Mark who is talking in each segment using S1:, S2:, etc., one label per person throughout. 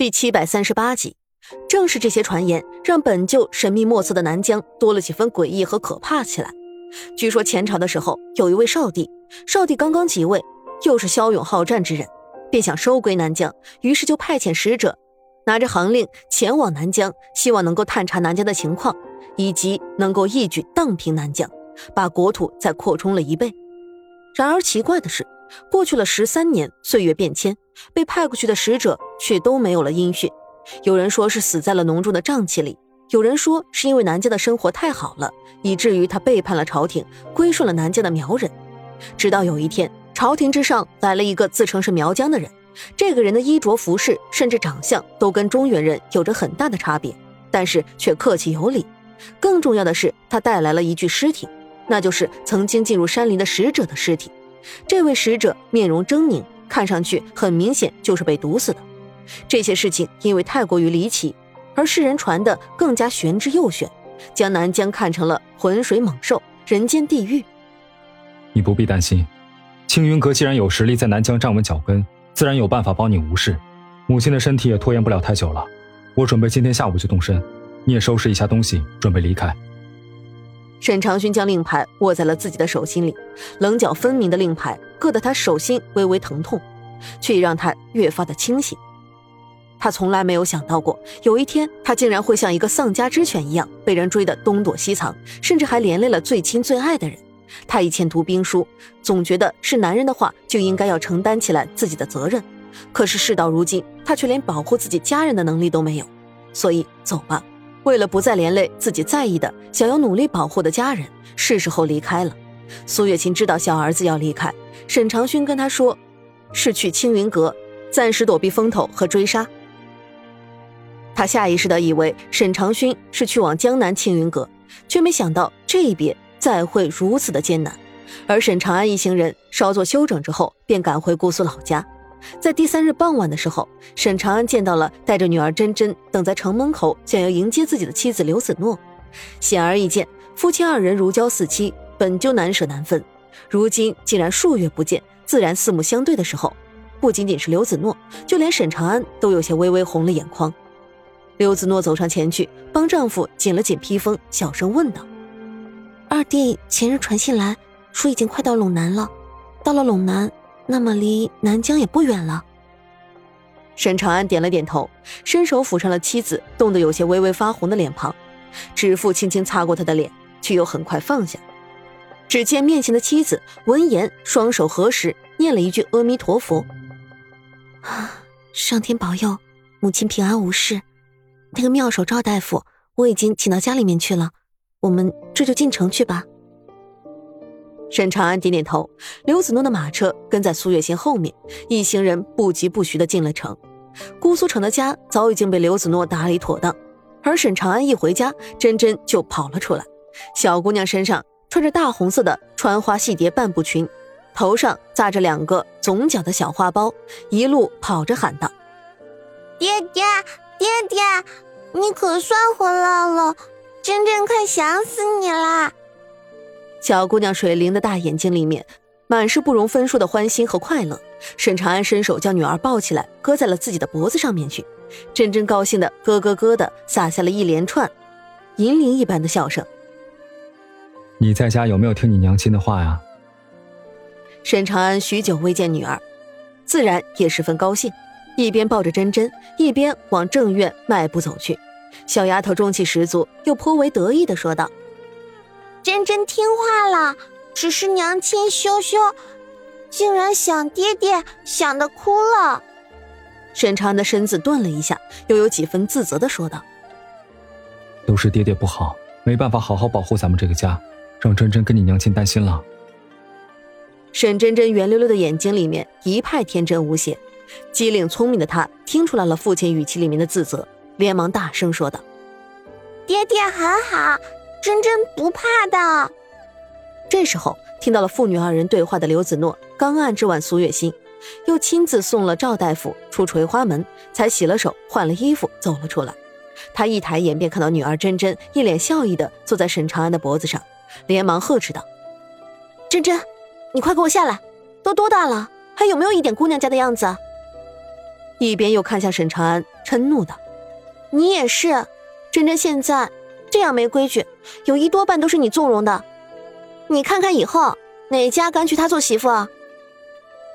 S1: 第七百三十八集，正是这些传言，让本就神秘莫测的南疆多了几分诡异和可怕起来。据说前朝的时候，有一位少帝，少帝刚刚即位，又是骁勇好战之人，便想收归南疆，于是就派遣使者，拿着行令前往南疆，希望能够探查南疆的情况，以及能够一举荡平南疆，把国土再扩充了一倍。然而奇怪的是。过去了十三年，岁月变迁，被派过去的使者却都没有了音讯。有人说是死在了浓重的瘴气里，有人说是因为南疆的生活太好了，以至于他背叛了朝廷，归顺了南疆的苗人。直到有一天，朝廷之上来了一个自称是苗疆的人，这个人的衣着服饰，甚至长相都跟中原人有着很大的差别，但是却客气有礼。更重要的是，他带来了一具尸体，那就是曾经进入山林的使者的尸体。这位使者面容狰狞，看上去很明显就是被毒死的。这些事情因为太过于离奇，而世人传的更加玄之又玄，将南疆看成了浑水猛兽、人间地狱。
S2: 你不必担心，青云阁既然有实力在南疆站稳脚跟，自然有办法帮你无事。母亲的身体也拖延不了太久了，我准备今天下午就动身，你也收拾一下东西，准备离开。
S1: 沈长勋将令牌握在了自己的手心里，棱角分明的令牌硌得他手心微微疼痛，却也让他越发的清醒。他从来没有想到过，有一天他竟然会像一个丧家之犬一样被人追得东躲西藏，甚至还连累了最亲最爱的人。他以前读兵书，总觉得是男人的话就应该要承担起来自己的责任，可是事到如今，他却连保护自己家人的能力都没有。所以，走吧。为了不再连累自己在意的、想要努力保护的家人，是时候离开了。苏月琴知道小儿子要离开，沈长勋跟他说，是去青云阁，暂时躲避风头和追杀。他下意识的以为沈长勋是去往江南青云阁，却没想到这一别再会如此的艰难。而沈长安一行人稍作休整之后，便赶回姑苏老家。在第三日傍晚的时候，沈长安见到了带着女儿珍珍等在城门口，想要迎接自己的妻子刘子诺。显而易见，夫妻二人如胶似漆，本就难舍难分。如今竟然数月不见，自然四目相对的时候，不仅仅是刘子诺，就连沈长安都有些微微红了眼眶。刘子诺走上前去，帮丈夫紧了紧披风，小声问道：“
S3: 二弟前日传信来说，已经快到陇南了。到了陇南。”那么离南疆也不远了。
S1: 沈长安点了点头，伸手抚上了妻子冻得有些微微发红的脸庞，指腹轻轻擦过她的脸，却又很快放下。只见面前的妻子闻言，双手合十，念了一句阿弥陀佛：“
S3: 啊，上天保佑，母亲平安无事。那个妙手赵大夫，我已经请到家里面去了，我们这就进城去吧。”
S1: 沈长安点点头，刘子诺的马车跟在苏月心后面，一行人不疾不徐地进了城。姑苏城的家早已经被刘子诺打理妥当，而沈长安一回家，珍珍就跑了出来。小姑娘身上穿着大红色的穿花细蝶半步裙，头上扎着两个总角的小花苞，一路跑着喊道：“
S4: 爹爹，爹爹，你可算回来了，珍珍快想死你啦！”
S1: 小姑娘水灵的大眼睛里面，满是不容分说的欢欣和快乐。沈长安伸手将女儿抱起来，搁在了自己的脖子上面去。真真高兴的咯咯咯的撒下了一连串银铃一般的笑声。
S2: 你在家有没有听你娘亲的话呀？
S1: 沈长安许久未见女儿，自然也十分高兴，一边抱着真真，一边往正院迈步走去。小丫头中气十足，又颇为得意的说道。
S4: 真真听话了，只是娘亲羞羞，竟然想爹爹想的哭了。
S1: 沈长安的身子顿了一下，又有几分自责的说道：“
S2: 都是爹爹不好，没办法好好保护咱们这个家，让真真跟你娘亲担心了。”
S1: 沈真真圆溜溜的眼睛里面一派天真无邪，机灵聪明的她听出来了父亲语气里面的自责，连忙大声说道：“
S4: 爹爹很好。”真真不怕的。
S1: 这时候听到了父女二人对话的刘子诺刚按之完苏月心，又亲自送了赵大夫出垂花门，才洗了手换了衣服走了出来。他一抬眼便看到女儿真真一脸笑意的坐在沈长安的脖子上，连忙呵斥道：“
S3: 真真，你快给我下来！都多大了，还有没有一点姑娘家的样子？”
S1: 一边又看向沈长安，嗔怒道：“
S4: 你也是，真真现在这样没规矩，有一多半都是你纵容的。你看看以后哪家敢娶她做媳妇啊？”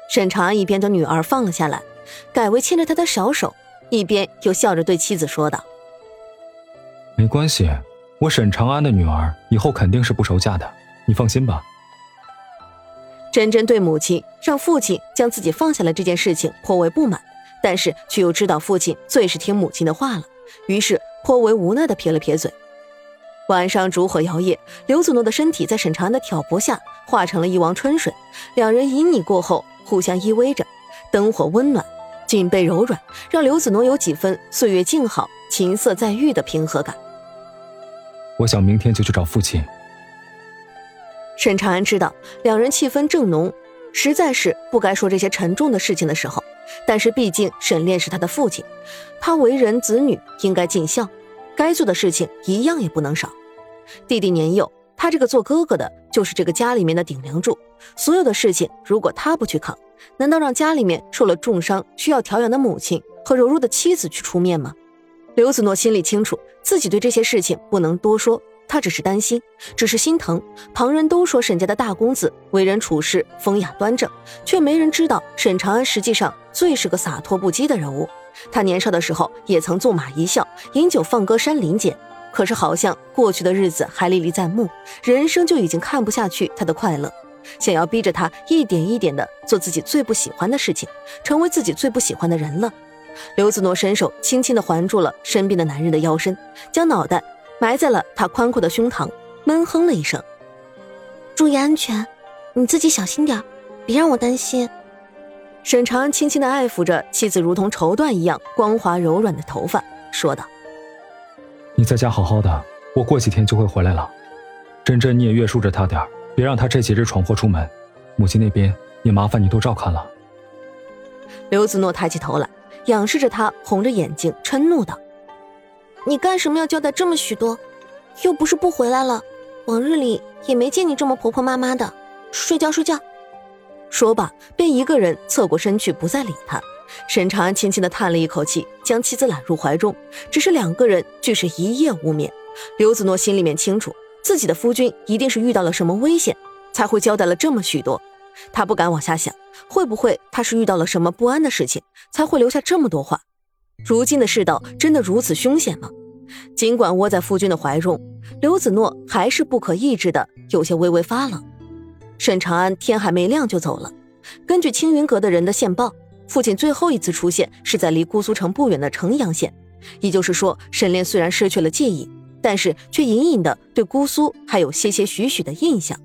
S1: 沈长安一边将女儿放了下来，改为牵着她的小手，一边又笑着对妻子说道：“
S2: 没关系，我沈长安的女儿以后肯定是不愁嫁的，你放心吧。”
S1: 真真对母亲让父亲将自己放下来这件事情颇为不满，但是却又知道父亲最是听母亲的话了，于是颇为无奈的撇了撇嘴。晚上烛火摇曳，刘子诺的身体在沈长安的挑拨下化成了一汪春水，两人旖旎过后互相依偎着，灯火温暖，颈背柔软，让刘子诺有几分岁月静好、琴瑟在御的平和感。
S2: 我想明天就去找父亲。
S1: 沈长安知道两人气氛正浓，实在是不该说这些沉重的事情的时候。但是毕竟沈炼是他的父亲，他为人子女应该尽孝，该做的事情一样也不能少。弟弟年幼，他这个做哥哥的就是这个家里面的顶梁柱，所有的事情如果他不去扛，难道让家里面受了重伤需要调养的母亲和柔弱的妻子去出面吗？刘子诺心里清楚，自己对这些事情不能多说。他只是担心，只是心疼。旁人都说沈家的大公子为人处事风雅端正，却没人知道沈长安实际上最是个洒脱不羁的人物。他年少的时候也曾纵马一笑，饮酒放歌山林间，可是好像过去的日子还历历在目，人生就已经看不下去他的快乐，想要逼着他一点一点的做自己最不喜欢的事情，成为自己最不喜欢的人了。刘子诺伸手轻轻的环住了身边的男人的腰身，将脑袋。埋在了他宽阔的胸膛，闷哼了一声：“
S3: 注意安全，你自己小心点，别让我担心。”
S1: 沈长安轻轻的爱抚着妻子如同绸缎一样光滑柔软的头发，说道：“
S2: 你在家好好的，我过几天就会回来了。珍珍，你也约束着她点别让她这几日闯祸出门。母亲那边也麻烦你多照看了。”
S1: 刘子诺抬起头来，仰视着他，红着眼睛嗔怒道。
S4: 你干什么要交代这么许多？又不是不回来了，往日里也没见你这么婆婆妈妈的。睡觉睡觉。
S1: 说罢，便一个人侧过身去，不再理他。沈长安轻轻的叹了一口气，将妻子揽入怀中。只是两个人俱是一夜无眠。刘子诺心里面清楚，自己的夫君一定是遇到了什么危险，才会交代了这么许多。他不敢往下想，会不会他是遇到了什么不安的事情，才会留下这么多话？如今的世道真的如此凶险吗？尽管窝在夫君的怀中，刘子诺还是不可抑制的有些微微发冷。沈长安天还没亮就走了。根据青云阁的人的线报，父亲最后一次出现是在离姑苏城不远的城阳县，也就是说，沈炼虽然失去了记忆，但是却隐隐的对姑苏还有些些许许的印象。